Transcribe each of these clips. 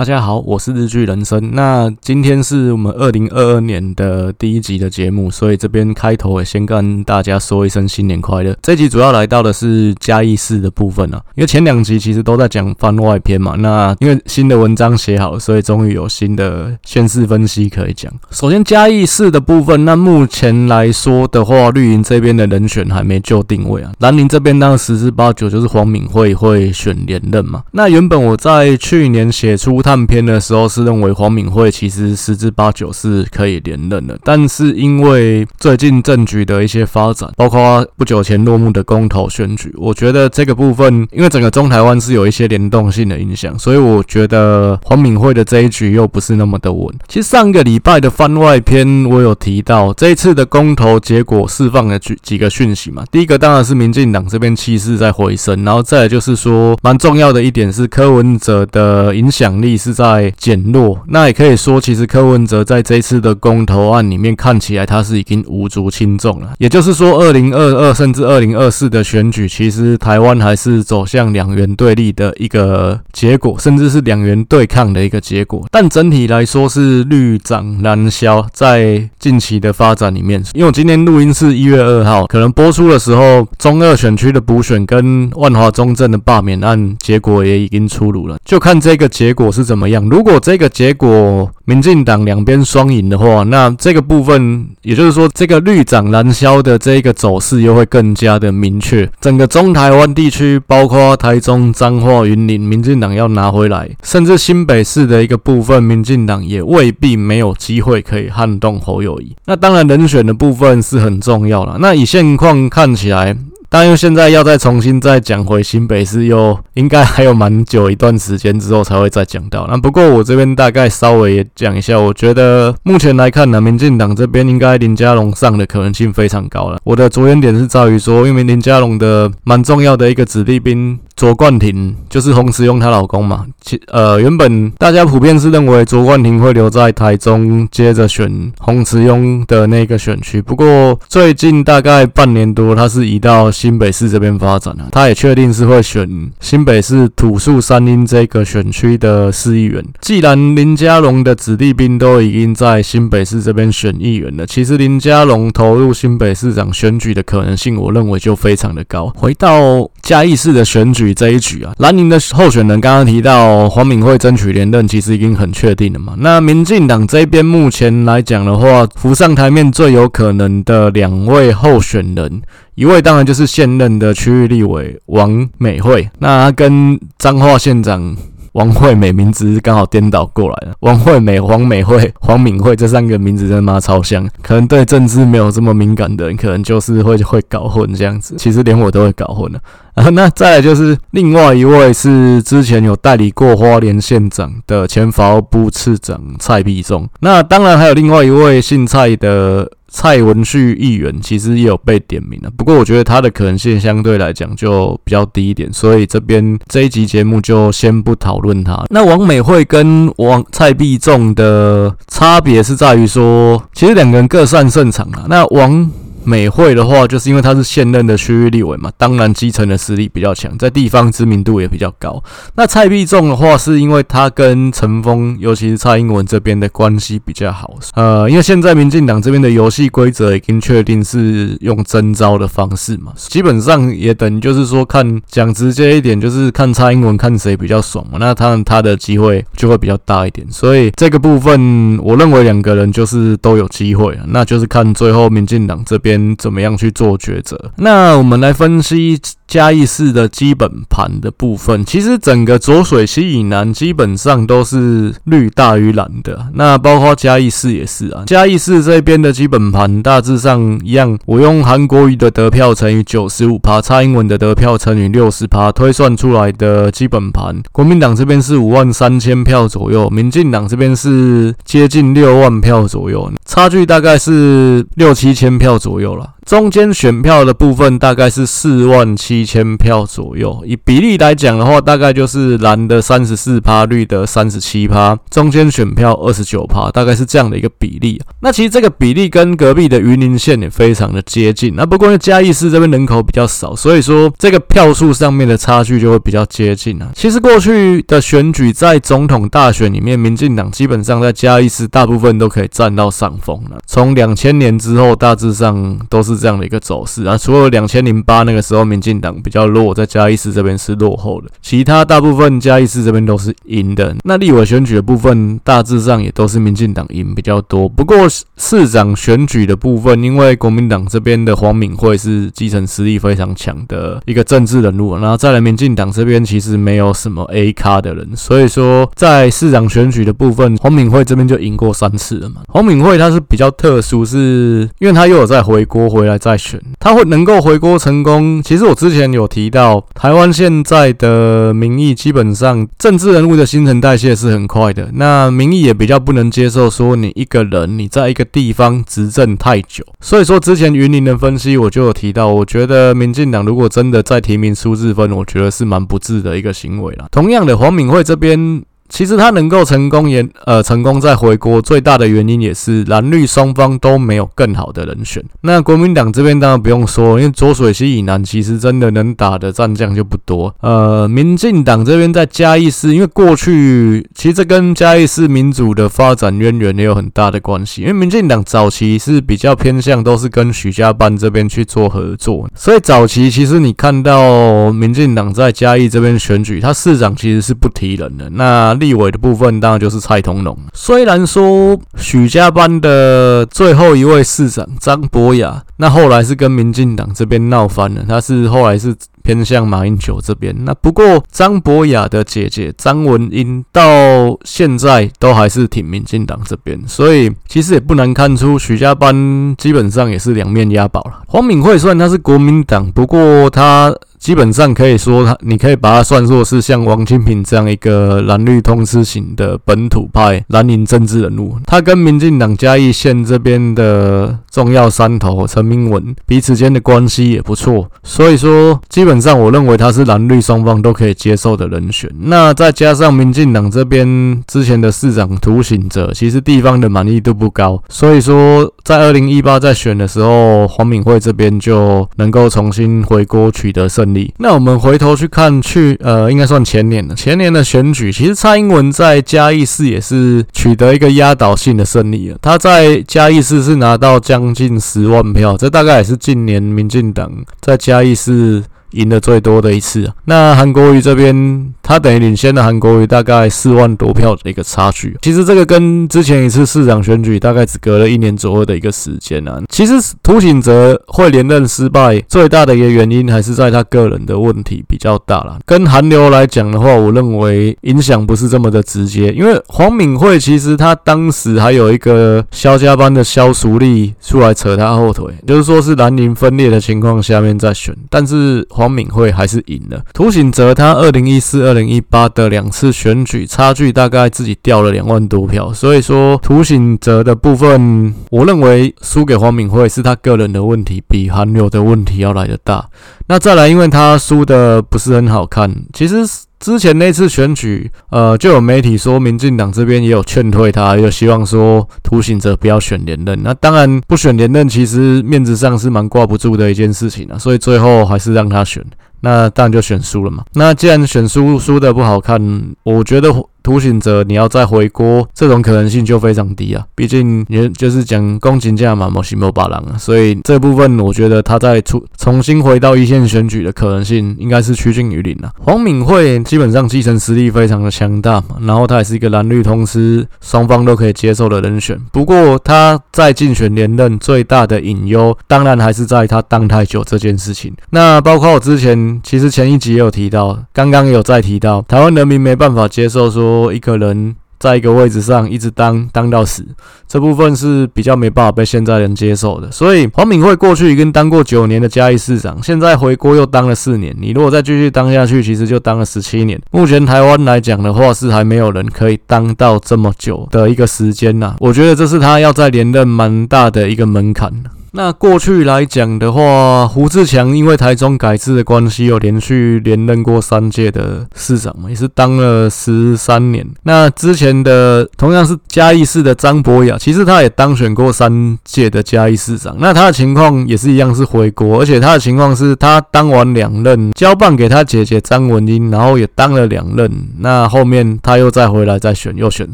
大家好，我是日剧人生。那今天是我们二零二二年的第一集的节目，所以这边开头也先跟大家说一声新年快乐。这集主要来到的是嘉义市的部分啊，因为前两集其实都在讲番外篇嘛。那因为新的文章写好，所以终于有新的县市分析可以讲。首先嘉义市的部分，那目前来说的话，绿营这边的人选还没就定位啊。蓝营这边当然十之八九就是黄敏惠会选连任嘛。那原本我在去年写出他探篇的时候是认为黄敏惠其实十之八九是可以连任的，但是因为最近政局的一些发展，包括不久前落幕的公投选举，我觉得这个部分因为整个中台湾是有一些联动性的影响，所以我觉得黄敏惠的这一局又不是那么的稳。其实上个礼拜的番外篇我有提到，这一次的公投结果释放了几几个讯息嘛，第一个当然是民进党这边气势在回升，然后再就是说蛮重要的一点是柯文哲的影响力。是在减弱，那也可以说，其实柯文哲在这次的公投案里面看起来他是已经无足轻重了。也就是说，二零二二甚至二零二四的选举，其实台湾还是走向两元对立的一个结果，甚至是两元对抗的一个结果。但整体来说是绿涨蓝消，在近期的发展里面，因为我今天录音是一月二号，可能播出的时候，中二选区的补选跟万华中正的罢免案结果也已经出炉了，就看这个结果是。是怎么样？如果这个结果民进党两边双赢的话，那这个部分，也就是说，这个绿涨蓝消的这个走势又会更加的明确。整个中台湾地区，包括台中、彰化、云林，民进党要拿回来，甚至新北市的一个部分，民进党也未必没有机会可以撼动侯友谊。那当然，人选的部分是很重要了。那以现况看起来。但又现在要再重新再讲回新北市，又应该还有蛮久一段时间之后才会再讲到。那不过我这边大概稍微也讲一下，我觉得目前来看呢，民进党这边应该林佳龙上的可能性非常高了。我的着眼点是在于说，因为林佳龙的蛮重要的一个子弟兵。卓冠廷就是洪慈庸她老公嘛，其呃原本大家普遍是认为卓冠廷会留在台中，接着选洪慈庸的那个选区。不过最近大概半年多，他是移到新北市这边发展了。他也确定是会选新北市土树山林这个选区的市议员。既然林佳龙的子弟兵都已经在新北市这边选议员了，其实林佳龙投入新北市长选举的可能性，我认为就非常的高。回到嘉义市的选举。这一局啊，蓝营的候选人刚刚提到黄敏惠争取连任，其实已经很确定了嘛。那民进党这边目前来讲的话，浮上台面最有可能的两位候选人，一位当然就是现任的区域立委王美惠，那他跟彰化县长。王惠美名字刚好颠倒过来了，王惠美、黄美惠、黄敏惠这三个名字真的妈超像，可能对政治没有这么敏感的人，可能就是会会搞混这样子。其实连我都会搞混了。啊，那再来就是另外一位是之前有代理过花莲县长的前法务部次长蔡必忠，那当然还有另外一位姓蔡的。蔡文旭议员其实也有被点名了，不过我觉得他的可能性相对来讲就比较低一点，所以这边这一集节目就先不讨论他。那王美惠跟王蔡必仲的差别是在于说，其实两个人各擅胜场啊。那王。美惠的话，就是因为他是现任的区域立委嘛，当然基层的实力比较强，在地方知名度也比较高。那蔡必仲的话，是因为他跟陈峰，尤其是蔡英文这边的关系比较好。呃，因为现在民进党这边的游戏规则已经确定是用征召的方式嘛，基本上也等于就是说，看讲直接一点，就是看蔡英文看谁比较爽嘛，那他他的机会就会比较大一点。所以这个部分，我认为两个人就是都有机会，那就是看最后民进党这边。怎么样去做抉择？那我们来分析嘉义市的基本盘的部分。其实整个浊水溪以南基本上都是绿大于蓝的。那包括嘉义市也是啊。嘉义市这边的基本盘大致上一样。我用韩国瑜的得票乘以九十五趴，蔡英文的得票乘以六十趴，推算出来的基本盘。国民党这边是五万三千票左右，民进党这边是接近六万票左右，差距大概是六七千票左右。左右了。中间选票的部分大概是四万七千票左右，以比例来讲的话，大概就是蓝的三十四趴，绿的三十七趴，中间选票二十九趴，大概是这样的一个比例。那其实这个比例跟隔壁的云林县也非常的接近。那不过因为嘉义市这边人口比较少，所以说这个票数上面的差距就会比较接近啊。其实过去的选举在总统大选里面，民进党基本上在嘉义市大部分都可以占到上风了。从两千年之后，大致上都是这样的一个走势啊。除了两千零八那个时候，民进党比较弱，在嘉义市这边是落后的，其他大部分嘉义市这边都是赢的。那立委选举的部分，大致上也都是民进党赢比较多。不过市长选举的部分，因为国民党这边的黄敏惠是基层实力非常强的一个政治人物，然后再来民进党这边其实没有什么 A 咖的人，所以说在市长选举的部分，黄敏惠这边就赢过三次了嘛。黄敏惠他是比较特殊，是因为他又有在回回国回来再选，他会能够回国成功。其实我之前有提到，台湾现在的民意基本上政治人物的新陈代谢是很快的，那民意也比较不能接受说你一个人你在一个地方执政太久，所以说之前云林的分析我就有提到，我觉得民进党如果真的再提名苏治芬，我觉得是蛮不智的一个行为啦。同样的，黄敏惠这边。其实他能够成功也呃成功再回国，最大的原因也是蓝绿双方都没有更好的人选。那国民党这边当然不用说，因为浊水溪以南其实真的能打的战将就不多。呃，民进党这边在嘉义市，因为过去其实这跟嘉义市民主的发展渊源也有很大的关系。因为民进党早期是比较偏向都是跟许家班这边去做合作，所以早期其实你看到民进党在嘉义这边选举，他市长其实是不提人的。那立委的部分当然就是蔡同农。虽然说许家班的最后一位市长张博雅，那后来是跟民进党这边闹翻了，他是后来是偏向马英九这边。那不过张博雅的姐姐张文英到现在都还是挺民进党这边，所以其实也不难看出许家班基本上也是两面押宝了。黄敏惠虽然他是国民党，不过他。基本上可以说，他你可以把它算作是像王金平这样一个蓝绿通吃型的本土派蓝营政治人物。他跟民进党嘉义县这边的重要山头陈明文彼此间的关系也不错，所以说基本上我认为他是蓝绿双方都可以接受的人选。那再加上民进党这边之前的市长涂醒哲，其实地方的满意度不高，所以说在二零一八在选的时候，黄敏惠这边就能够重新回锅取得胜。那我们回头去看去，呃，应该算前年了。前年的选举，其实蔡英文在嘉义市也是取得一个压倒性的胜利了。他在嘉义市是拿到将近十万票，这大概也是近年民进党在嘉义市。赢的最多的一次啊，那韩国瑜这边，他等于领先的韩国瑜大概四万多票的一个差距。其实这个跟之前一次市长选举大概只隔了一年左右的一个时间啊。其实涂醒哲会连任失败，最大的一个原因还是在他个人的问题比较大啦。跟韩流来讲的话，我认为影响不是这么的直接，因为黄敏惠其实他当时还有一个萧家班的萧淑丽出来扯他后腿，就是说是蓝营分裂的情况下面在选，但是。黄敏惠还是赢了，涂醒哲他二零一四、二零零一八的两次选举差距大概自己掉了两万多票，所以说涂醒哲的部分，我认为输给黄敏惠是他个人的问题，比韩流的问题要来得大。那再来，因为他输的不是很好看，其实。之前那次选举，呃，就有媒体说，民进党这边也有劝退他，也有希望说涂醒哲不要选连任。那当然不选连任，其实面子上是蛮挂不住的一件事情啊，所以最后还是让他选。那当然就选输了嘛。那既然选输输的不好看，我觉得。涂醒哲，你要再回锅，这种可能性就非常低啊。毕竟也就是讲公斤价嘛，莫西莫巴郎啊，所以这部分我觉得他再出重新回到一线选举的可能性应该是趋近于零啊。黄敏惠基本上继承实力非常的强大嘛，然后他也是一个蓝绿通吃，双方都可以接受的人选。不过他在竞选连任最大的隐忧，当然还是在他当太久这件事情。那包括我之前其实前一集也有提到，刚刚也有再提到，台湾人民没办法接受说。说一个人在一个位置上一直当当到死，这部分是比较没办法被现在人接受的。所以黄敏惠过去已经当过九年的嘉义市长，现在回锅又当了四年。你如果再继续当下去，其实就当了十七年。目前台湾来讲的话，是还没有人可以当到这么久的一个时间呐。我觉得这是他要再连任蛮大的一个门槛。那过去来讲的话，胡志强因为台中改制的关系，有连续连任过三届的市长嘛，也是当了十三年。那之前的同样是嘉义市的张博雅，其实他也当选过三届的嘉义市长。那他的情况也是一样，是回国，而且他的情况是他当完两任，交棒给他姐姐张文英，然后也当了两任。那后面他又再回来再选，又选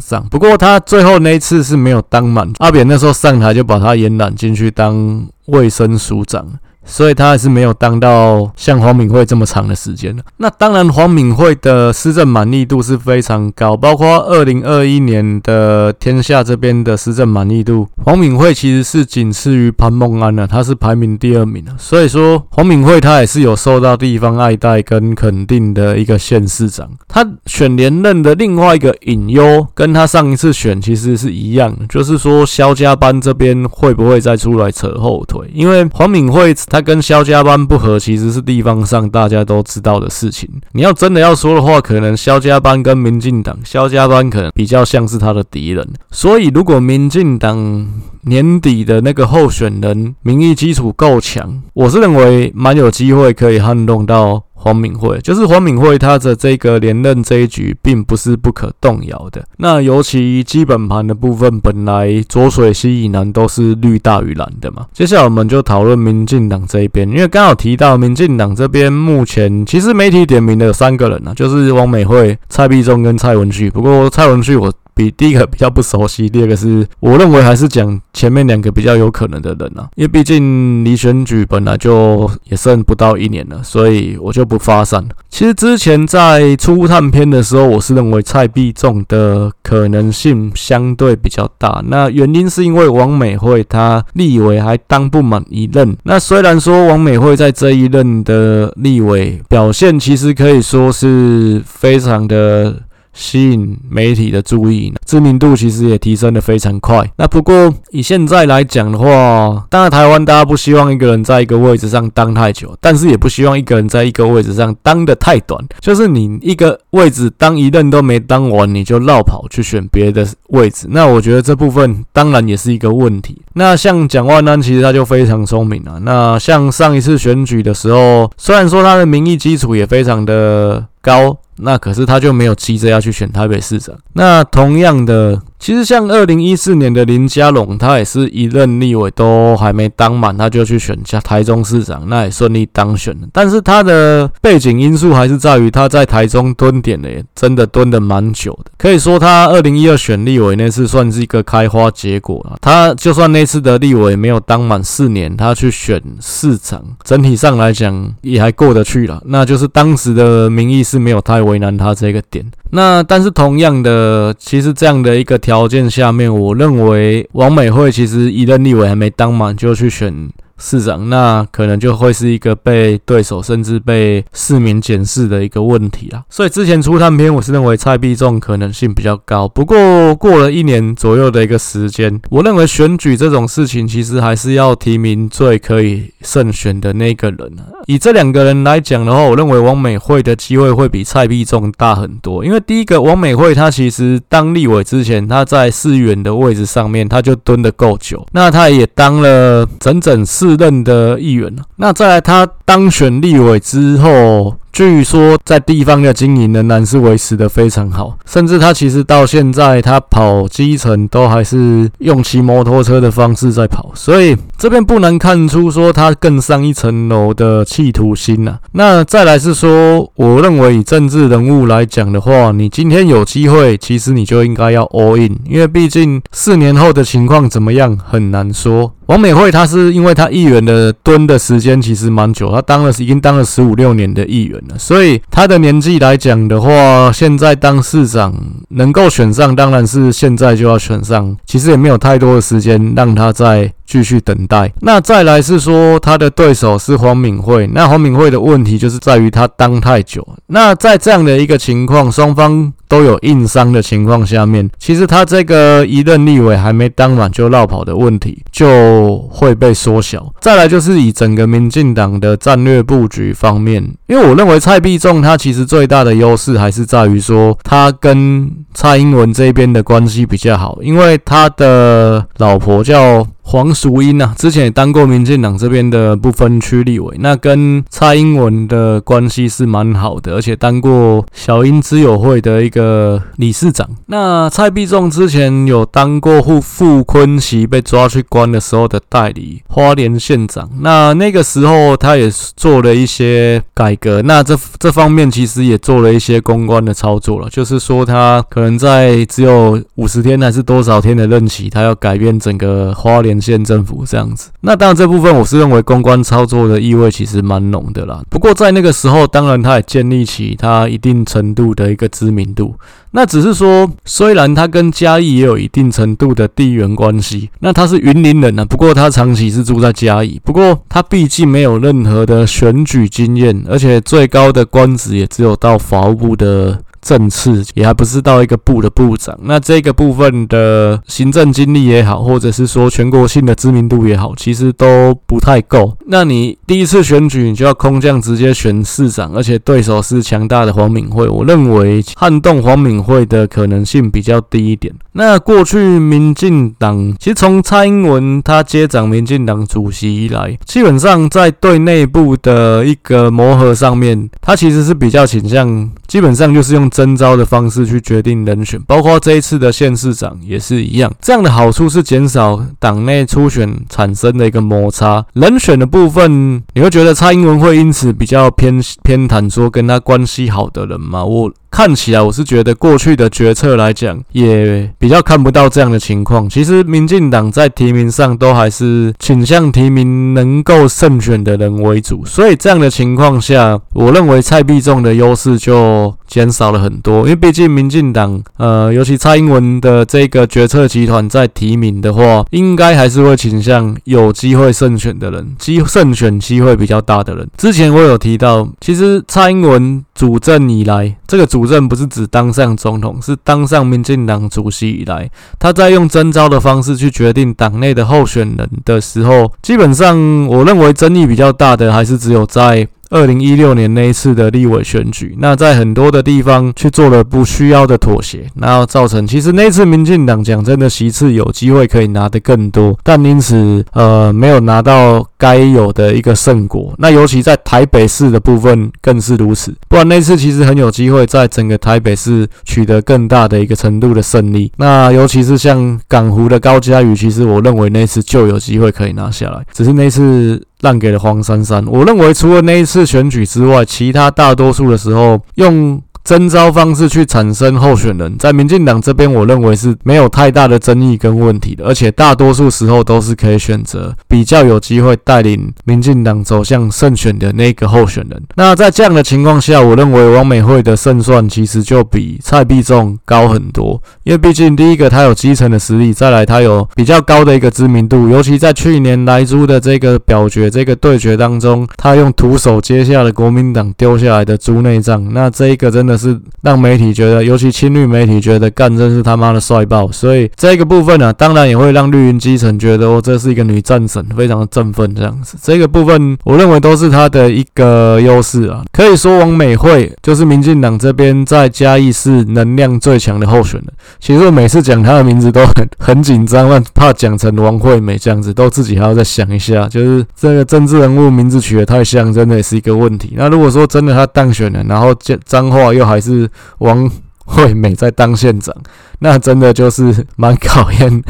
上。不过他最后那一次是没有当满，阿扁那时候上台就把他延揽进去当卫生署长。所以他还是没有当到像黄敏惠这么长的时间的。那当然，黄敏惠的施政满意度是非常高，包括二零二一年的天下这边的施政满意度，黄敏惠其实是仅次于潘孟安的，他是排名第二名的。所以说，黄敏惠他也是有受到地方爱戴跟肯定的一个县市长。他选连任的另外一个隐忧，跟他上一次选其实是一样，就是说萧家班这边会不会再出来扯后腿？因为黄敏惠。他跟萧家班不和，其实是地方上大家都知道的事情。你要真的要说的话，可能萧家班跟民进党，萧家班可能比较像是他的敌人。所以，如果民进党年底的那个候选人民意基础够强，我是认为蛮有机会可以撼动到。黄敏惠就是黄敏惠，他的这个连任这一局并不是不可动摇的。那尤其基本盘的部分，本来浊水溪以南都是绿大于蓝的嘛。接下来我们就讨论民进党这一边，因为刚好提到民进党这边目前其实媒体点名的有三个人啊，就是王美惠、蔡壁忠跟蔡文旭。不过蔡文旭我。比第一个比较不熟悉，第二个是我认为还是讲前面两个比较有可能的人啊，因为毕竟离选举本来就也剩不到一年了，所以我就不发散了。其实之前在初探篇的时候，我是认为蔡壁中的可能性相对比较大，那原因是因为王美惠她立委还当不满一任，那虽然说王美惠在这一任的立委表现其实可以说是非常的。吸引媒体的注意，知名度其实也提升得非常快。那不过以现在来讲的话，当然台湾大家不希望一个人在一个位置上当太久，但是也不希望一个人在一个位置上当得太短。就是你一个位置当一任都没当完，你就落跑去选别的位置。那我觉得这部分当然也是一个问题。那像蒋万安，其实他就非常聪明啊。那像上一次选举的时候，虽然说他的民意基础也非常的高。那可是他就没有急着要去选台北市长。那同样的。其实像二零一四年的林佳龙，他也是一任立委都还没当满，他就去选下台中市长，那也顺利当选了。但是他的背景因素还是在于他在台中蹲点的，真的蹲得蛮久的。可以说他二零一二选立委那次算是一个开花结果了。他就算那次的立委没有当满四年，他去选市长，整体上来讲也还过得去了。那就是当时的民意是没有太为难他这个点。那但是同样的，其实这样的一个条件下面，我认为王美惠其实一任立委还没当满就去选。市长，那可能就会是一个被对手甚至被市民检视的一个问题啦。所以之前初探篇，我是认为蔡壁忠可能性比较高。不过过了一年左右的一个时间，我认为选举这种事情，其实还是要提名最可以胜选的那个人啊。以这两个人来讲的话，我认为王美惠的机会会比蔡壁忠大很多。因为第一个，王美惠她其实当立委之前，她在市议员的位置上面，她就蹲得够久。那她也当了整整四。自任的议员，那再来他当选立委之后。据说在地方的经营仍然是维持的非常好，甚至他其实到现在他跑基层都还是用骑摩托车的方式在跑，所以这边不难看出说他更上一层楼的企图心呐。那再来是说，我认为以政治人物来讲的话，你今天有机会，其实你就应该要 all in，因为毕竟四年后的情况怎么样很难说。王美惠她是因为她议员的蹲的时间其实蛮久，她当了已经当了十五六年的议员。所以他的年纪来讲的话，现在当市长能够选上，当然是现在就要选上。其实也没有太多的时间让他在继续等待。那再来是说他的对手是黄敏慧，那黄敏慧的问题就是在于他当太久。那在这样的一个情况，双方。都有硬伤的情况下面，其实他这个一任立委还没当满就落跑的问题就会被缩小。再来就是以整个民进党的战略布局方面，因为我认为蔡壁忠他其实最大的优势还是在于说他跟蔡英文这边的关系比较好，因为他的老婆叫。黄淑英啊，之前也当过民进党这边的不分区立委，那跟蔡英文的关系是蛮好的，而且当过小英之友会的一个理事长。那蔡必仲之前有当过傅傅崐萁被抓去关的时候的代理花莲县长，那那个时候他也做了一些改革，那这 这方面其实也做了一些公关的操作了，就是说他可能在只有五十天还是多少天的任期，他要改变整个花莲县政府这样子。那当然这部分我是认为公关操作的意味其实蛮浓的啦。不过在那个时候，当然他也建立起他一定程度的一个知名度。那只是说，虽然他跟嘉义也有一定程度的地缘关系，那他是云林人呢、啊，不过他长期是住在嘉义。不过他毕竟没有任何的选举经验，而且最高的官职也只有到法务部的。政次也还不是到一个部的部长，那这个部分的行政经历也好，或者是说全国性的知名度也好，其实都不太够。那你第一次选举，你就要空降直接选市长，而且对手是强大的黄敏惠，我认为撼动黄敏惠的可能性比较低一点。那过去民进党其实从蔡英文他接掌民进党主席以来，基本上在对内部的一个磨合上面，他其实是比较倾向，基本上就是用。征召的方式去决定人选，包括这一次的县市长也是一样。这样的好处是减少党内初选产生的一个摩擦。人选的部分，你会觉得蔡英文会因此比较偏偏袒说跟他关系好的人吗？我。看起来我是觉得过去的决策来讲，也比较看不到这样的情况。其实民进党在提名上都还是倾向提名能够胜选的人为主，所以这样的情况下，我认为蔡必中的优势就减少了很多。因为毕竟民进党，呃，尤其蔡英文的这个决策集团在提名的话，应该还是会倾向有机会胜选的人，机胜选机会比较大的人。之前我有提到，其实蔡英文主政以来，这个主政不是指当上总统，是当上民进党主席以来，他在用征召的方式去决定党内的候选人的时候，基本上我认为争议比较大的还是只有在。二零一六年那一次的立委选举，那在很多的地方去做了不需要的妥协，然后造成其实那次民进党讲真的席次有机会可以拿得更多，但因此呃没有拿到该有的一个胜果。那尤其在台北市的部分更是如此，不然那次其实很有机会在整个台北市取得更大的一个程度的胜利。那尤其是像港湖的高嘉瑜，其实我认为那次就有机会可以拿下来，只是那次。让给了黄珊珊。我认为除了那一次选举之外，其他大多数的时候用。征召方式去产生候选人，在民进党这边，我认为是没有太大的争议跟问题的，而且大多数时候都是可以选择比较有机会带领民进党走向胜选的那个候选人。那在这样的情况下，我认为王美惠的胜算其实就比蔡必仲高很多，因为毕竟第一个他有基层的实力，再来他有比较高的一个知名度，尤其在去年莱猪的这个表决这个对决当中，他用徒手接下了国民党丢下来的猪内脏，那这一个真的。是让媒体觉得，尤其亲绿媒体觉得干真是他妈的帅爆，所以这个部分呢、啊，当然也会让绿营基层觉得哦，这是一个女战神，非常的振奋这样子。这个部分我认为都是他的一个优势啊。可以说王美惠就是民进党这边在嘉义市能量最强的候选人。其实我每次讲他的名字都很很紧张，怕讲成王惠美这样子，都自己还要再想一下，就是这个政治人物名字取得太像，真的也是一个问题。那如果说真的他当选了，然后这脏话又还是王惠美在当县长，那真的就是蛮考验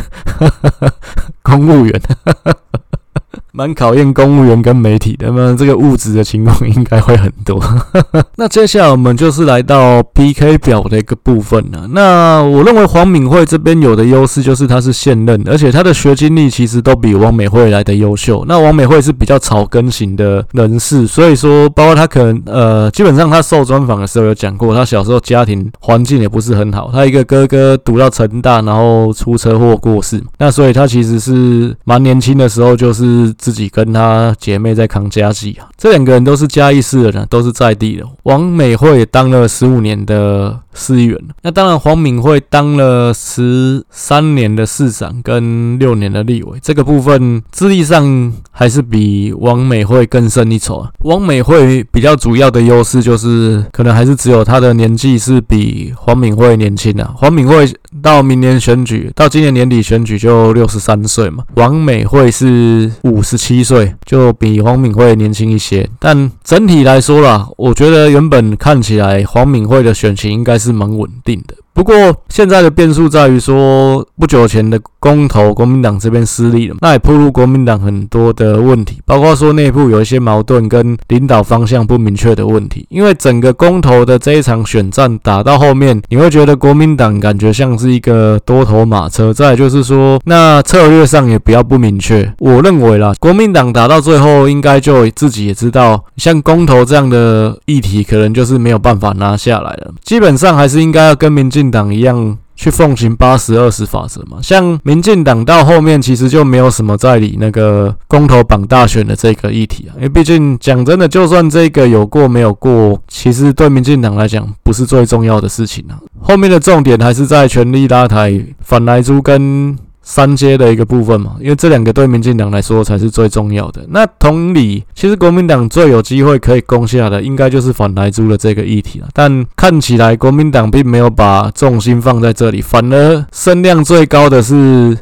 公务员。蛮考验公务员跟媒体的，那么这个物质的情况应该会很多。那接下来我们就是来到 PK 表的一个部分了。那我认为黄敏惠这边有的优势就是她是现任，而且她的学经历其实都比王美惠来的优秀。那王美惠是比较草根型的人士，所以说包括她可能呃，基本上她受专访的时候有讲过，她小时候家庭环境也不是很好，她一个哥哥读到成大，然后出车祸过世。那所以她其实是蛮年轻的时候就是。自己跟他姐妹在扛家计啊。这两个人都是嘉义市的人，都是在地的。王美惠当了十五年的市议员，那当然黄敏惠当了十三年的市长跟六年的立委，这个部分资历上还是比王美惠更胜一筹啊。王美惠比较主要的优势就是，可能还是只有她的年纪是比黄敏惠年轻啊。黄敏惠到明年选举，到今年年底选举就六十三岁嘛，王美惠是五十七岁，就比黄敏惠年轻一些。但整体来说啦，我觉得原本看起来黄敏惠的选情应该是蛮稳定的。不过现在的变数在于说，不久前的公投，国民党这边失利了，那也暴露国民党很多的问题，包括说内部有一些矛盾跟领导方向不明确的问题。因为整个公投的这一场选战打到后面，你会觉得国民党感觉像是一个多头马车。再就是说，那策略上也比较不明确。我认为啦，国民党打到最后，应该就自己也知道，像公投这样的议题，可能就是没有办法拿下来了。基本上还是应该要跟民进。党一样去奉行八十二十法则嘛，像民进党到后面其实就没有什么在理那个公投榜大选的这个议题啊，因为毕竟讲真的，就算这个有过没有过，其实对民进党来讲不是最重要的事情啊，后面的重点还是在权力拉抬反莱猪跟。三阶的一个部分嘛，因为这两个对民进党来说才是最重要的。那同理，其实国民党最有机会可以攻下的，应该就是反莱猪的这个议题了。但看起来国民党并没有把重心放在这里，反而声量最高的是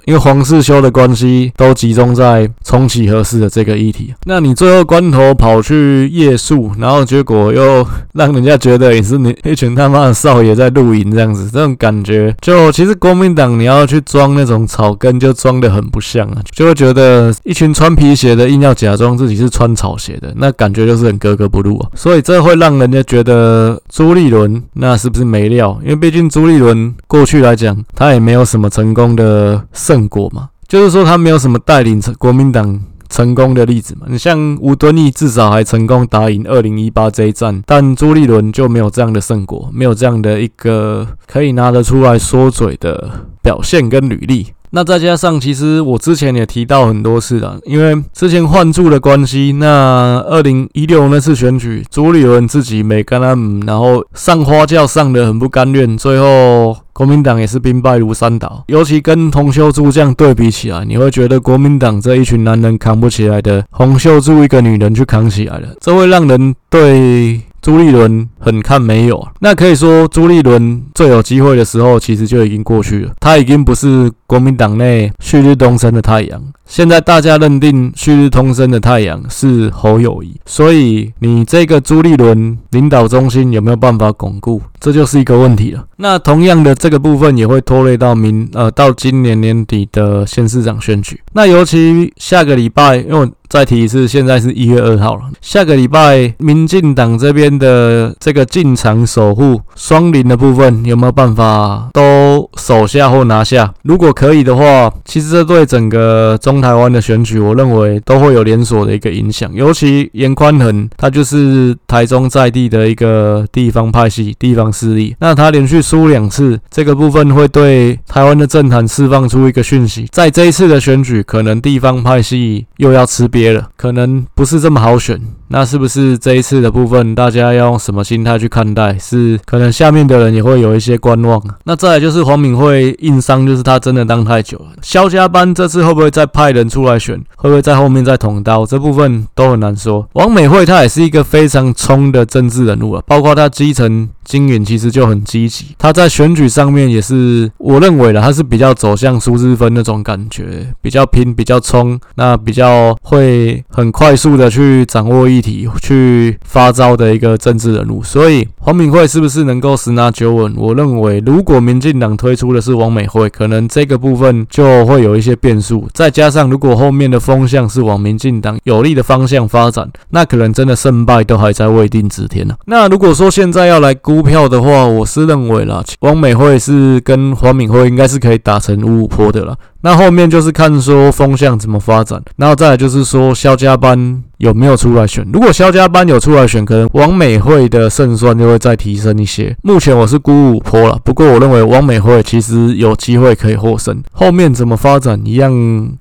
因为黄世修的关系，都集中在重启合适的这个议题。那你最后关头跑去夜宿，然后结果又让人家觉得也是你一群他妈的少爷在露营这样子，这种感觉就其实国民党你要去装那种草。跟就装得很不像啊，就会觉得一群穿皮鞋的硬要假装自己是穿草鞋的，那感觉就是很格格不入啊。所以这会让人家觉得朱立伦那是不是没料？因为毕竟朱立伦过去来讲，他也没有什么成功的胜果嘛，就是说他没有什么带领国民党成功的例子嘛。你像吴敦义至少还成功打赢二零一八这一战，但朱立伦就没有这样的胜果，没有这样的一个可以拿得出来说嘴的表现跟履历。那再加上，其实我之前也提到很多次了，因为之前换柱的关系，那二零一六那次选举，朱立伦自己没跟他们，然后上花轿上得很不甘愿，最后国民党也是兵败如山倒。尤其跟洪秀柱这样对比起来，你会觉得国民党这一群男人扛不起来的，洪秀柱一个女人去扛起来了，这会让人对。朱立伦很看没有，那可以说朱立伦最有机会的时候，其实就已经过去了。他已经不是国民党内旭日东升的太阳。现在大家认定旭日东升的太阳是侯友谊，所以你这个朱立伦领导中心有没有办法巩固，这就是一个问题了。那同样的这个部分也会拖累到明呃到今年年底的县市长选举。那尤其下个礼拜，因为我再提一次，现在是一月二号了。下个礼拜，民进党这边的这个进场守护双林的部分，有没有办法都守下或拿下？如果可以的话，其实这对整个中台湾的选举，我认为都会有连锁的一个影响。尤其颜宽恒，他就是台中在地的一个地方派系、地方势力。那他连续输两次，这个部分会对台湾的政坛释放出一个讯息，在这一次的选举，可能地方派系又要吃瘪了。可能不是这么好选，那是不是这一次的部分，大家要用什么心态去看待？是可能下面的人也会有一些观望。那再来就是黄敏惠硬伤，就是他真的当太久了。萧家班这次会不会再派派人出来选？会不会在后面再捅刀？这部分都很难说。王美惠她也是一个非常冲的政治人物啊，包括她基层经营其实就很积极。他在选举上面也是，我认为的他是比较走向苏治芬那种感觉，比较拼，比较冲，那比较会。很快速的去掌握议题，去发招的一个政治人物，所以黄敏惠是不是能够十拿九稳？我认为，如果民进党推出的是王美惠，可能这个部分就会有一些变数。再加上如果后面的风向是往民进党有利的方向发展，那可能真的胜败都还在未定之天呢。那如果说现在要来估估票的话，我是认为啦，王美惠是跟黄敏惠应该是可以打成五五坡的啦。那后面就是看说风向怎么发展，然后再来就是说萧家班有没有出来选。如果萧家班有出来选，可能王美惠的胜算就会再提升一些。目前我是估五坡了，不过我认为王美惠其实有机会可以获胜。后面怎么发展一样，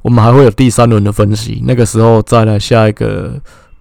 我们还会有第三轮的分析，那个时候再来下一个。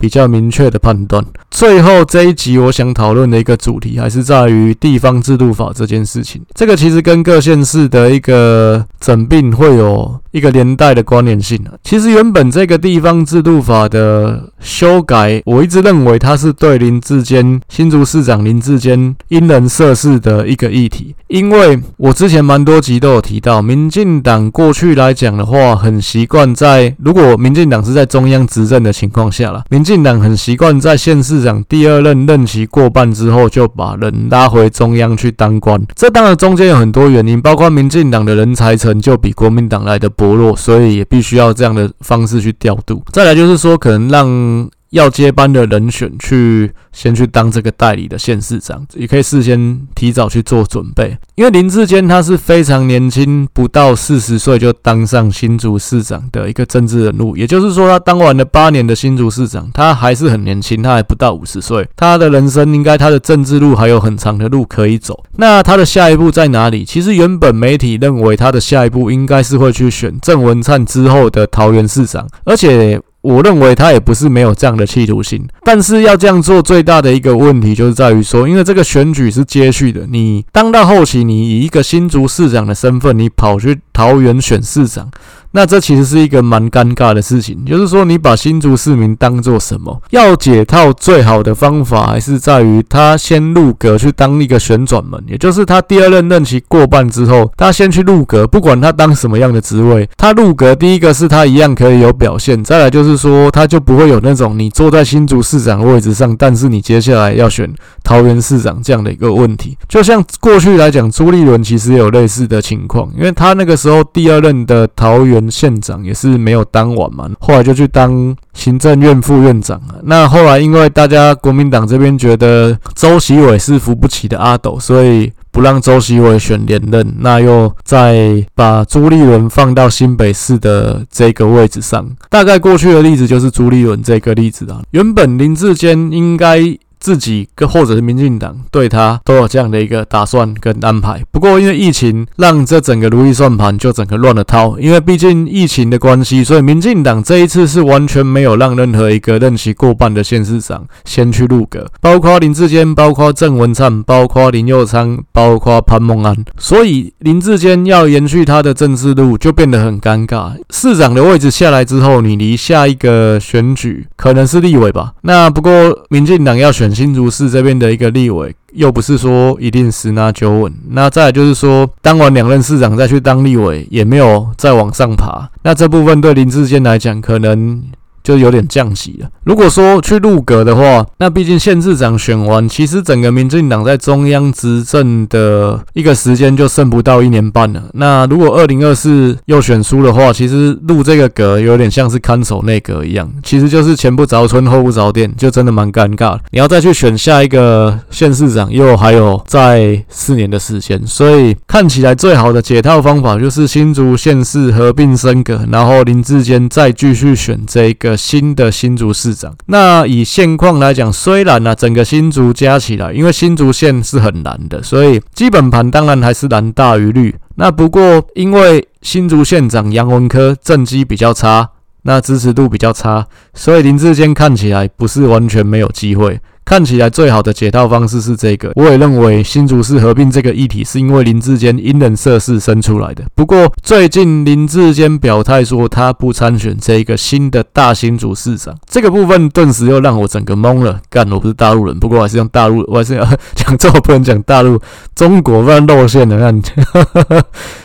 比较明确的判断。最后这一集我想讨论的一个主题，还是在于地方制度法这件事情。这个其实跟各县市的一个整并会有一个连带的关联性啊。其实原本这个地方制度法的修改，我一直认为它是对林志坚新竹市长林志坚因人设事的一个议题，因为我之前蛮多集都有提到，民进党过去来讲的话，很习惯在如果民进党是在中央执政的情况下了，民进党很习惯在县市长第二任任期过半之后，就把人拉回中央去当官。这当然中间有很多原因，包括民进党的人才成就比国民党来的薄弱，所以也必须要这样的方式去调度。再来就是说，可能让。要接班的人选去先去当这个代理的县市长，也可以事先提早去做准备。因为林志坚他是非常年轻，不到四十岁就当上新竹市长的一个政治人物，也就是说他当完了八年的新竹市长，他还是很年轻，他还不到五十岁，他的人生应该他的政治路还有很长的路可以走。那他的下一步在哪里？其实原本媒体认为他的下一步应该是会去选郑文灿之后的桃园市长，而且。我认为他也不是没有这样的企图心，但是要这样做最大的一个问题就是在于说，因为这个选举是接续的，你当到后期，你以一个新竹市长的身份，你跑去桃园选市长。那这其实是一个蛮尴尬的事情，就是说你把新竹市民当做什么？要解套最好的方法还是在于他先入阁去当一个旋转门，也就是他第二任任期过半之后，他先去入阁，不管他当什么样的职位，他入阁第一个是他一样可以有表现，再来就是说他就不会有那种你坐在新竹市长的位置上，但是你接下来要选桃园市长这样的一个问题。就像过去来讲，朱立伦其实也有类似的情况，因为他那个时候第二任的桃园。县长也是没有当完嘛，后来就去当行政院副院长了。那后来因为大家国民党这边觉得周习伟是扶不起的阿斗，所以不让周习伟选连任，那又再把朱立伦放到新北市的这个位置上。大概过去的例子就是朱立伦这个例子啊。原本林志坚应该。自己跟或者是民进党对他都有这样的一个打算跟安排，不过因为疫情让这整个如意算盘就整个乱了套。因为毕竟疫情的关系，所以民进党这一次是完全没有让任何一个任期过半的县市长先去入阁，包括林志坚，包括郑文灿，包括林佑昌，包括潘孟安。所以林志坚要延续他的政治路就变得很尴尬。市长的位置下来之后，你离下一个选举可能是立委吧？那不过民进党要选。新竹市这边的一个立委，又不是说一定十拿九稳。那再就是说，当完两任市长再去当立委，也没有再往上爬。那这部分对林志坚来讲，可能。就有点降级了。如果说去入阁的话，那毕竟县市长选完，其实整个民进党在中央执政的一个时间就剩不到一年半了。那如果二零二四又选输的话，其实入这个阁有点像是看守内阁一样，其实就是前不着村后不着店，就真的蛮尴尬。你要再去选下一个县市长，又还有在四年的时间，所以看起来最好的解套方法就是新竹县市合并升格，然后林志坚再继续选这个。新的新竹市长，那以现况来讲，虽然呢、啊，整个新竹加起来，因为新竹县是很难的，所以基本盘当然还是蓝大于绿。那不过因为新竹县长杨文科政绩比较差，那支持度比较差，所以林志坚看起来不是完全没有机会。看起来最好的解套方式是这个，我也认为新竹市合并这个议题是因为林志坚因人设事生出来的。不过最近林志坚表态说他不参选这一个新的大新竹市长，这个部分顿时又让我整个懵了。干，我不是大陆人，不过还是用大陆，我还是要讲这，我不能讲大陆，中国不然露馅了。看，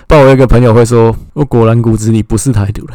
不然我有个朋友会说，我果然骨子里不是台独了。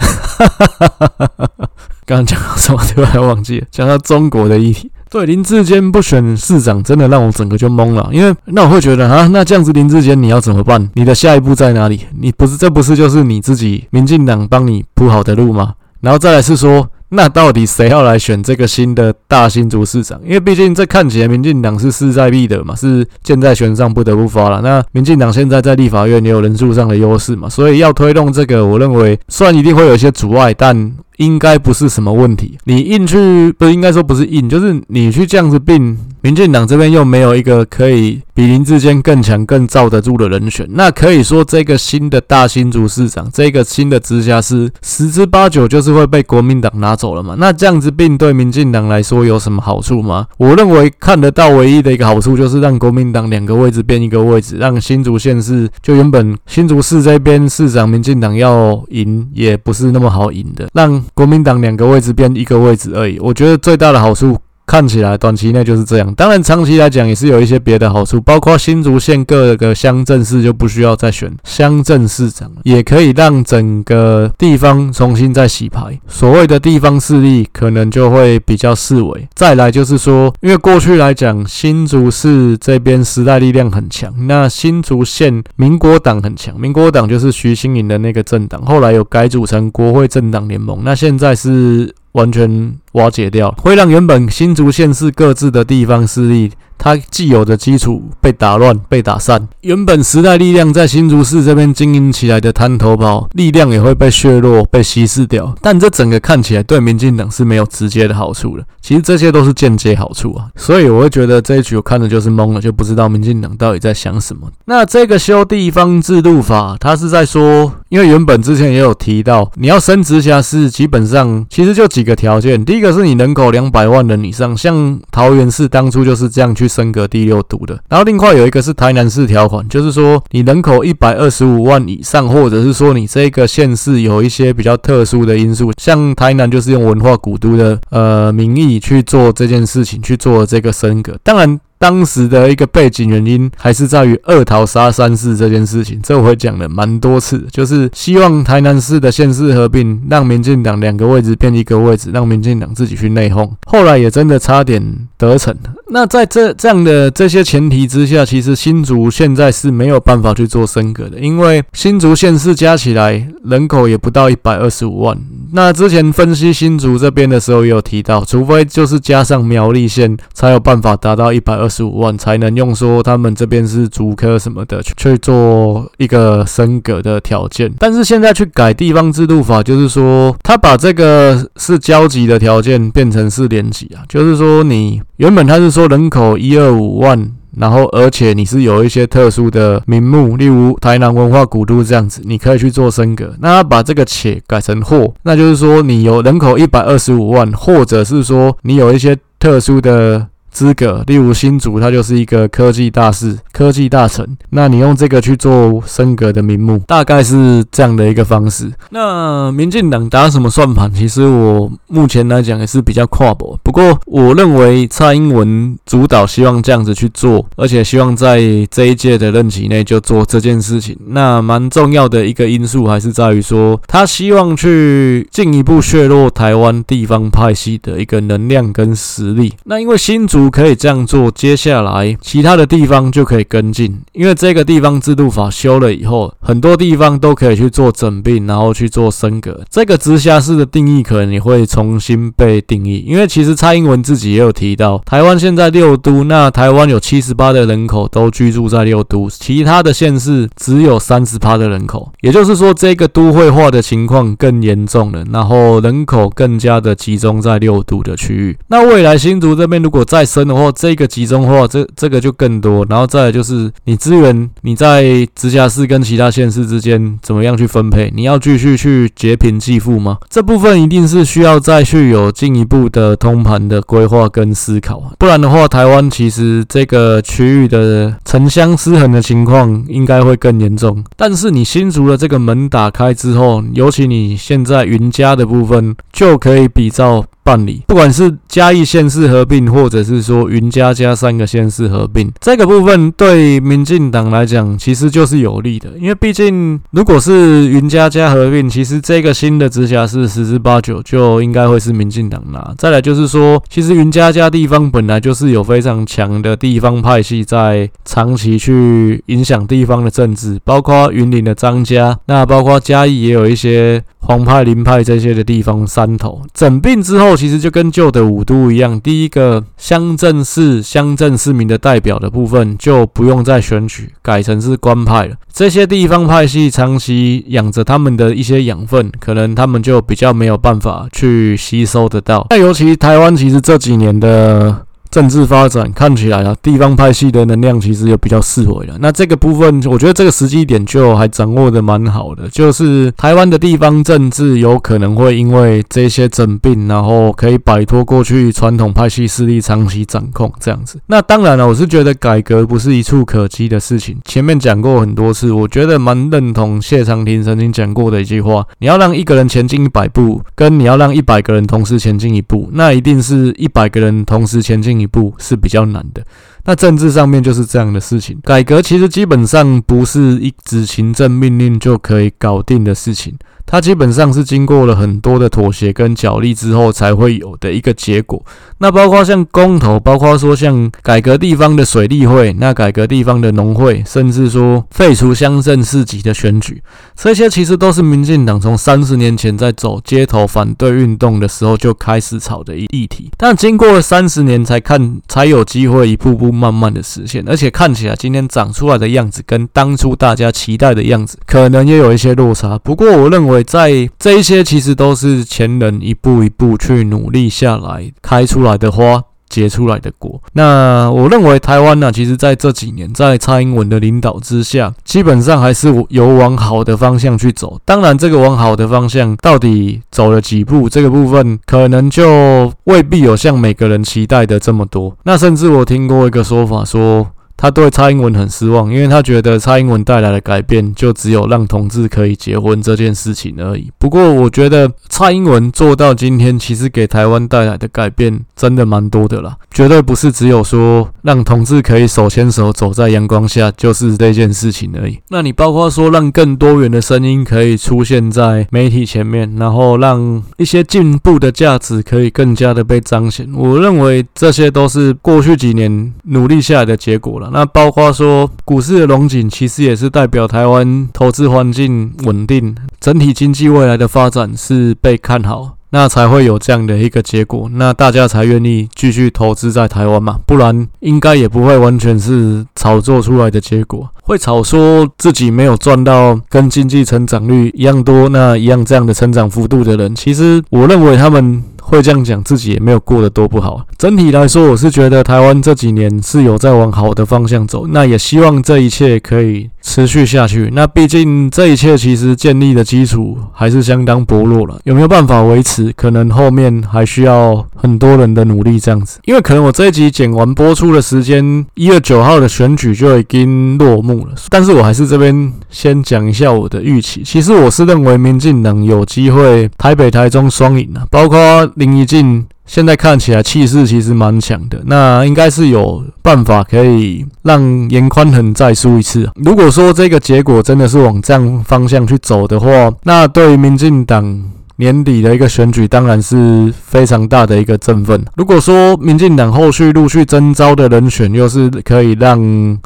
刚刚讲到什么？突然忘记了，讲到中国的议题。对，林志坚不选市长，真的让我整个就懵了。因为那我会觉得啊，那这样子林志坚你要怎么办？你的下一步在哪里？你不是这不是就是你自己民进党帮你铺好的路吗？然后再来是说，那到底谁要来选这个新的大新竹市长？因为毕竟这看起来民进党是势在必得嘛，是箭在弦上不得不发了。那民进党现在在立法院也有人数上的优势嘛，所以要推动这个，我认为虽然一定会有一些阻碍，但。应该不是什么问题。你硬去，不是应该说不是硬，就是你去这样子并，民进党这边又没有一个可以比林志坚更强、更罩得住的人选，那可以说这个新的大新竹市长，这个新的直辖市，十之八九就是会被国民党拿走了嘛。那这样子并对民进党来说有什么好处吗？我认为看得到唯一的一个好处就是让国民党两个位置变一个位置，让新竹县市就原本新竹市这边市长民进党要赢也不是那么好赢的，让。国民党两个位置变一个位置而已，我觉得最大的好处。看起来短期内就是这样，当然长期来讲也是有一些别的好处，包括新竹县各个乡镇市就不需要再选乡镇市长，也可以让整个地方重新再洗牌，所谓的地方势力可能就会比较式微。再来就是说，因为过去来讲新竹市这边时代力量很强，那新竹县民国党很强，民国党就是徐新颖的那个政党，后来有改组成国会政党联盟，那现在是。完全瓦解掉，会让原本新竹县市各自的地方势力，它既有的基础被打乱、被打散，原本时代力量在新竹市这边经营起来的滩头堡力量也会被削弱、被稀释掉。但这整个看起来对民进党是没有直接的好处的，其实这些都是间接好处啊。所以我会觉得这一局我看的就是懵了，就不知道民进党到底在想什么。那这个修地方制度法，它是在说，因为原本之前也有提到，你要升直辖市，基本上其实就几个条件，第一个是你人口两百万人以上，像桃园市当初就是这样去。升格第六都的，然后另外有一个是台南市条款，就是说你人口一百二十五万以上，或者是说你这个县市有一些比较特殊的因素，像台南就是用文化古都的呃名义去做这件事情，去做这个升格，当然。当时的一个背景原因还是在于二桃杀三士这件事情，这我讲了蛮多次，就是希望台南市的县市合并，让民进党两个位置变一个位置，让民进党自己去内讧。后来也真的差点得逞。那在这这样的这些前提之下，其实新竹现在是没有办法去做升格的，因为新竹县市加起来人口也不到一百二十五万。那之前分析新竹这边的时候也有提到，除非就是加上苗栗县，才有办法达到一百二十五万，才能用说他们这边是竹科什么的去去做一个升格的条件。但是现在去改地方制度法，就是说他把这个是交集的条件变成是联集啊，就是说你原本他是说人口一二五万。然后，而且你是有一些特殊的名目，例如台南文化古都这样子，你可以去做升格。那他把这个且改成或，那就是说你有人口一百二十五万，或者是说你有一些特殊的。资格，例如新竹，它就是一个科技大市、科技大城。那你用这个去做升格的名目，大概是这样的一个方式。那民进党打什么算盘？其实我目前来讲也是比较跨博。不过我认为蔡英文主导希望这样子去做，而且希望在这一届的任期内就做这件事情。那蛮重要的一个因素还是在于说，他希望去进一步削弱台湾地方派系的一个能量跟实力。那因为新竹。可以这样做，接下来其他的地方就可以跟进，因为这个地方制度法修了以后，很多地方都可以去做整并，然后去做升格。这个直辖市的定义可能也会重新被定义，因为其实蔡英文自己也有提到，台湾现在六都，那台湾有七十八的人口都居住在六都，其他的县市只有三十趴的人口，也就是说这个都会化的情况更严重了，然后人口更加的集中在六都的区域。那未来新竹这边如果再深的话，这个集中化，这这个就更多。然后再来就是你资源，你在直辖市跟其他县市之间怎么样去分配？你要继续去劫贫济富吗？这部分一定是需要再去有进一步的通盘的规划跟思考。不然的话，台湾其实这个区域的城乡失衡的情况应该会更严重。但是你新竹的这个门打开之后，尤其你现在云嘉的部分，就可以比照。办理，不管是嘉义县市合并，或者是说云嘉嘉三个县市合并，这个部分对民进党来讲其实就是有利的，因为毕竟如果是云嘉嘉合并，其实这个新的直辖市十之八九就应该会是民进党拿。再来就是说，其实云嘉嘉地方本来就是有非常强的地方派系在长期去影响地方的政治，包括云林的张家，那包括嘉义也有一些。黄派、林派这些的地方山头。整并之后，其实就跟旧的五都一样，第一个乡镇市、乡镇市民的代表的部分就不用再选举，改成是官派了。这些地方派系长期养着他们的一些养分，可能他们就比较没有办法去吸收得到。那尤其台湾，其实这几年的。政治发展看起来啊，地方派系的能量其实也比较式微了。那这个部分，我觉得这个时机点就还掌握的蛮好的，就是台湾的地方政治有可能会因为这些整并，然后可以摆脱过去传统派系势力长期掌控这样子。那当然了，我是觉得改革不是一蹴可及的事情。前面讲过很多次，我觉得蛮认同谢长廷曾经讲过的一句话：你要让一个人前进一百步，跟你要让一百个人同时前进一步，那一定是一百个人同时前进一步是比较难的。那政治上面就是这样的事情，改革其实基本上不是一纸行政命令就可以搞定的事情。它基本上是经过了很多的妥协跟角力之后才会有的一个结果。那包括像公投，包括说像改革地方的水利会，那改革地方的农会，甚至说废除乡镇市级的选举，这些其实都是民进党从三十年前在走街头反对运动的时候就开始炒的一议题。但经过了三十年才看才有机会一步步慢慢的实现，而且看起来今天长出来的样子跟当初大家期待的样子可能也有一些落差。不过我认为。在这一些其实都是前人一步一步去努力下来开出来的花，结出来的果。那我认为台湾呢，其实在这几年在蔡英文的领导之下，基本上还是有往好的方向去走。当然，这个往好的方向到底走了几步，这个部分可能就未必有像每个人期待的这么多。那甚至我听过一个说法说。他对蔡英文很失望，因为他觉得蔡英文带来的改变就只有让同志可以结婚这件事情而已。不过，我觉得蔡英文做到今天，其实给台湾带来的改变真的蛮多的啦，绝对不是只有说让同志可以手牵手走在阳光下就是这件事情而已。那你包括说让更多元的声音可以出现在媒体前面，然后让一些进步的价值可以更加的被彰显，我认为这些都是过去几年努力下来的结果了。那包括说股市的龙井，其实也是代表台湾投资环境稳定，整体经济未来的发展是被看好，那才会有这样的一个结果，那大家才愿意继续投资在台湾嘛，不然应该也不会完全是炒作出来的结果。会炒说自己没有赚到跟经济成长率一样多，那一样这样的成长幅度的人，其实我认为他们。会这样讲，自己也没有过得多不好。整体来说，我是觉得台湾这几年是有在往好的方向走，那也希望这一切可以持续下去。那毕竟这一切其实建立的基础还是相当薄弱了，有没有办法维持？可能后面还需要很多人的努力这样子。因为可能我这一集剪完播出的时间，一月九号的选举就已经落幕了。但是我还是这边先讲一下我的预期。其实我是认为民进党有机会台北、台中双赢的，包括。林怡静现在看起来气势其实蛮强的，那应该是有办法可以让颜宽恒再输一次。如果说这个结果真的是往这样方向去走的话，那对于民进党年底的一个选举当然是非常大的一个振奋。如果说民进党后续陆续征召的人选又是可以让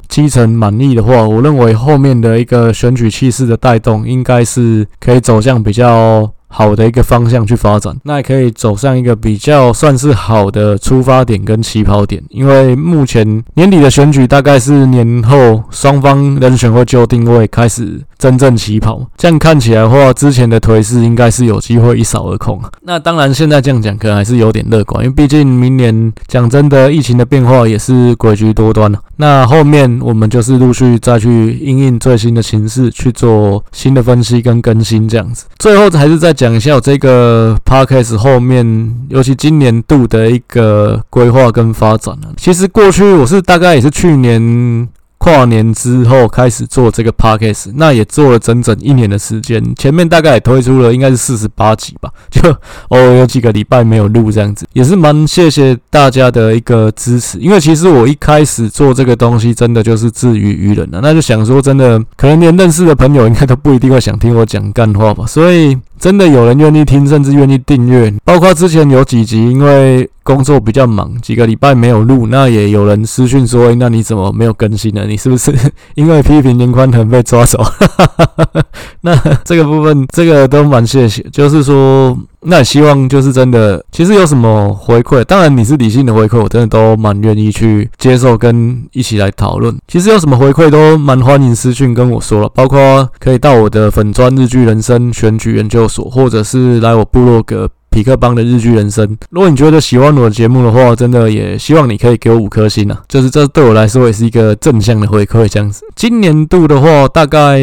基层满意的话，我认为后面的一个选举气势的带动应该是可以走向比较。好的一个方向去发展，那也可以走上一个比较算是好的出发点跟起跑点。因为目前年底的选举大概是年后双方人选会就定位开始真正起跑，这样看起来的话，之前的颓势应该是有机会一扫而空。那当然现在这样讲可能还是有点乐观，因为毕竟明年讲真的，疫情的变化也是诡谲多端了。那后面我们就是陆续再去应应最新的形势去做新的分析跟更新这样子。最后还是再讲。一下我这个 podcast 后面，尤其今年度的一个规划跟发展。其实过去我是大概也是去年。跨年之后开始做这个 podcast，那也做了整整一年的时间。前面大概也推出了应该是四十八集吧，就哦有几个礼拜没有录这样子，也是蛮谢谢大家的一个支持。因为其实我一开始做这个东西，真的就是自娱娱人的，那就想说真的，可能连认识的朋友应该都不一定会想听我讲干话吧。所以真的有人愿意听，甚至愿意订阅。包括之前有几集，因为工作比较忙，几个礼拜没有录，那也有人私讯说：“那你怎么没有更新呢？你是不是 因为批评林宽腾被抓走？” 那这个部分，这个都蛮谢谢，就是说。那也希望就是真的，其实有什么回馈，当然你是理性的回馈，我真的都蛮愿意去接受跟一起来讨论。其实有什么回馈都蛮欢迎私讯跟我说了，包括可以到我的粉砖日剧人生选举研究所，或者是来我部落格。痞客邦的日剧人生，如果你觉得喜欢我的节目的话，真的也希望你可以给我五颗星啊！就是这对我来说也是一个正向的回馈，这样子。今年度的话，大概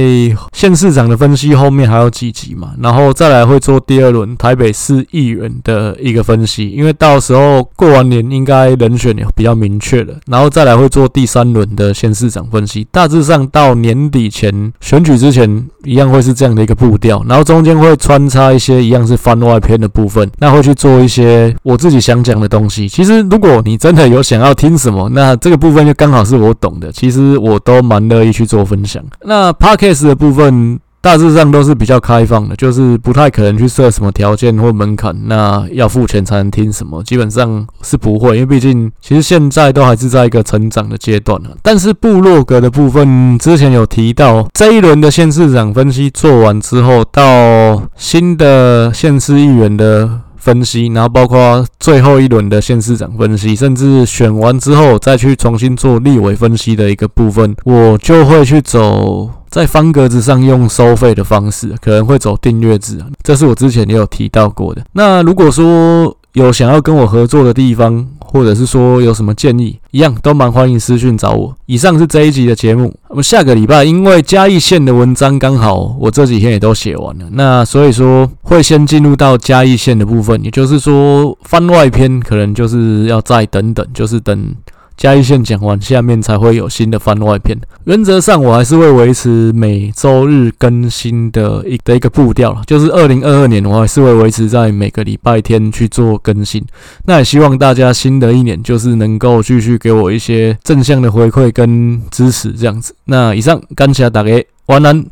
县市长的分析后面还有几集嘛，然后再来会做第二轮台北市议员的一个分析，因为到时候过完年应该人选也比较明确了，然后再来会做第三轮的县市长分析，大致上到年底前选举之前一样会是这样的一个步调，然后中间会穿插一些一样是番外篇的部分。那会去做一些我自己想讲的东西。其实，如果你真的有想要听什么，那这个部分就刚好是我懂的。其实我都蛮乐意去做分享。那 Podcast 的部分大致上都是比较开放的，就是不太可能去设什么条件或门槛。那要付钱才能听什么，基本上是不会，因为毕竟其实现在都还是在一个成长的阶段。但是部落格的部分，之前有提到，这一轮的县市长分析做完之后，到新的县市议员的。分析，然后包括最后一轮的县市长分析，甚至选完之后再去重新做立委分析的一个部分，我就会去走在方格子上用收费的方式，可能会走订阅制，这是我之前也有提到过的。那如果说有想要跟我合作的地方，或者是说有什么建议，一样都蛮欢迎私讯找我。以上是这一集的节目。我们下个礼拜，因为嘉义县的文章刚好我这几天也都写完了，那所以说会先进入到嘉义县的部分，也就是说番外篇可能就是要再等等，就是等。嘉义县讲完，下面才会有新的番外篇。原则上，我还是会维持每周日更新的一的一个步调，就是二零二二年，我还是会维持在每个礼拜天去做更新。那也希望大家新的一年就是能够继续给我一些正向的回馈跟支持，这样子。那以上，感谢大家，晚安。